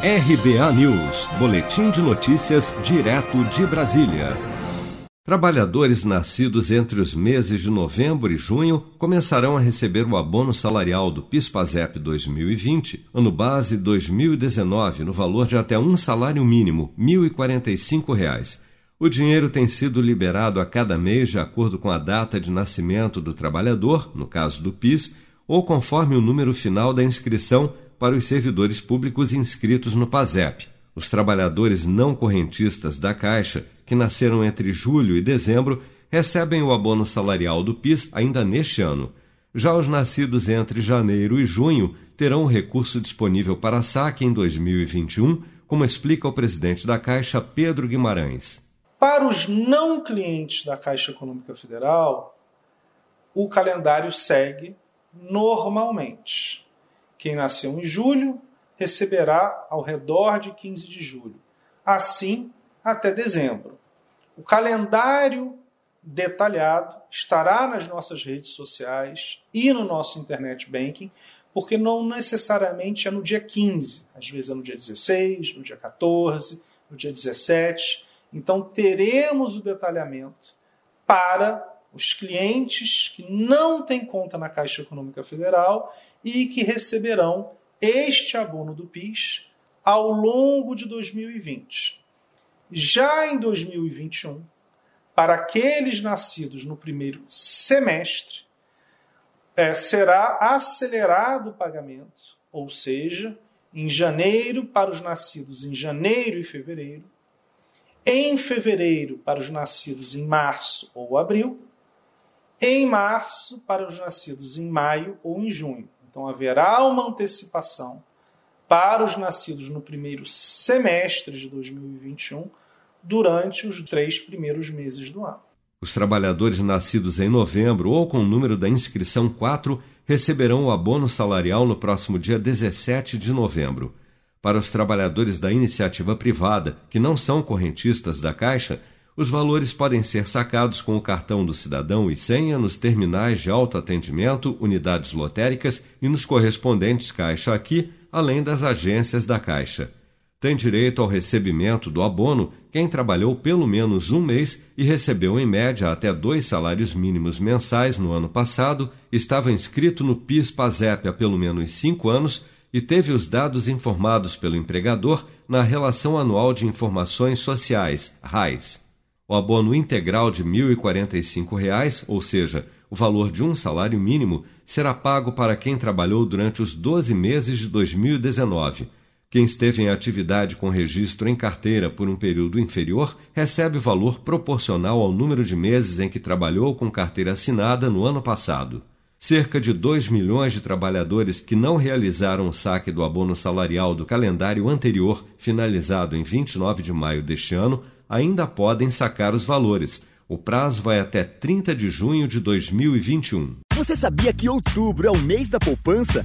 RBA News, Boletim de Notícias, direto de Brasília. Trabalhadores nascidos entre os meses de novembro e junho começarão a receber o abono salarial do PIS/PASEP 2020, ano base 2019, no valor de até um salário mínimo, R$ 1.045. O dinheiro tem sido liberado a cada mês de acordo com a data de nascimento do trabalhador, no caso do PIS, ou conforme o número final da inscrição para os servidores públicos inscritos no PASEP. Os trabalhadores não correntistas da Caixa, que nasceram entre julho e dezembro, recebem o abono salarial do PIS ainda neste ano. Já os nascidos entre janeiro e junho terão o recurso disponível para saque em 2021, como explica o presidente da Caixa, Pedro Guimarães. Para os não clientes da Caixa Econômica Federal, o calendário segue normalmente. Quem nasceu em julho receberá ao redor de 15 de julho. Assim, até dezembro. O calendário detalhado estará nas nossas redes sociais e no nosso internet banking, porque não necessariamente é no dia 15, às vezes é no dia 16, no dia 14, no dia 17. Então teremos o detalhamento para os clientes que não têm conta na Caixa Econômica Federal e que receberão este abono do PIS ao longo de 2020. Já em 2021, para aqueles nascidos no primeiro semestre, é, será acelerado o pagamento, ou seja, em janeiro para os nascidos em janeiro e fevereiro, em fevereiro para os nascidos em março ou abril, em março para os nascidos em maio ou em junho. Então haverá uma antecipação para os nascidos no primeiro semestre de 2021 durante os três primeiros meses do ano. Os trabalhadores nascidos em novembro ou com o número da inscrição 4 receberão o abono salarial no próximo dia 17 de novembro. Para os trabalhadores da iniciativa privada, que não são correntistas da Caixa, os valores podem ser sacados com o cartão do cidadão e senha nos terminais de autoatendimento, unidades lotéricas e nos correspondentes Caixa Aqui, além das agências da Caixa. Tem direito ao recebimento do abono quem trabalhou pelo menos um mês e recebeu em média até dois salários mínimos mensais no ano passado, estava inscrito no PIS-PASEP há pelo menos cinco anos e teve os dados informados pelo empregador na Relação Anual de Informações Sociais, RAIS. O abono integral de R$ 1.045, ou seja, o valor de um salário mínimo, será pago para quem trabalhou durante os 12 meses de 2019. Quem esteve em atividade com registro em carteira por um período inferior recebe valor proporcional ao número de meses em que trabalhou com carteira assinada no ano passado. Cerca de 2 milhões de trabalhadores que não realizaram o saque do abono salarial do calendário anterior, finalizado em 29 de maio deste ano, ainda podem sacar os valores. O prazo vai até 30 de junho de 2021. Você sabia que outubro é o mês da poupança?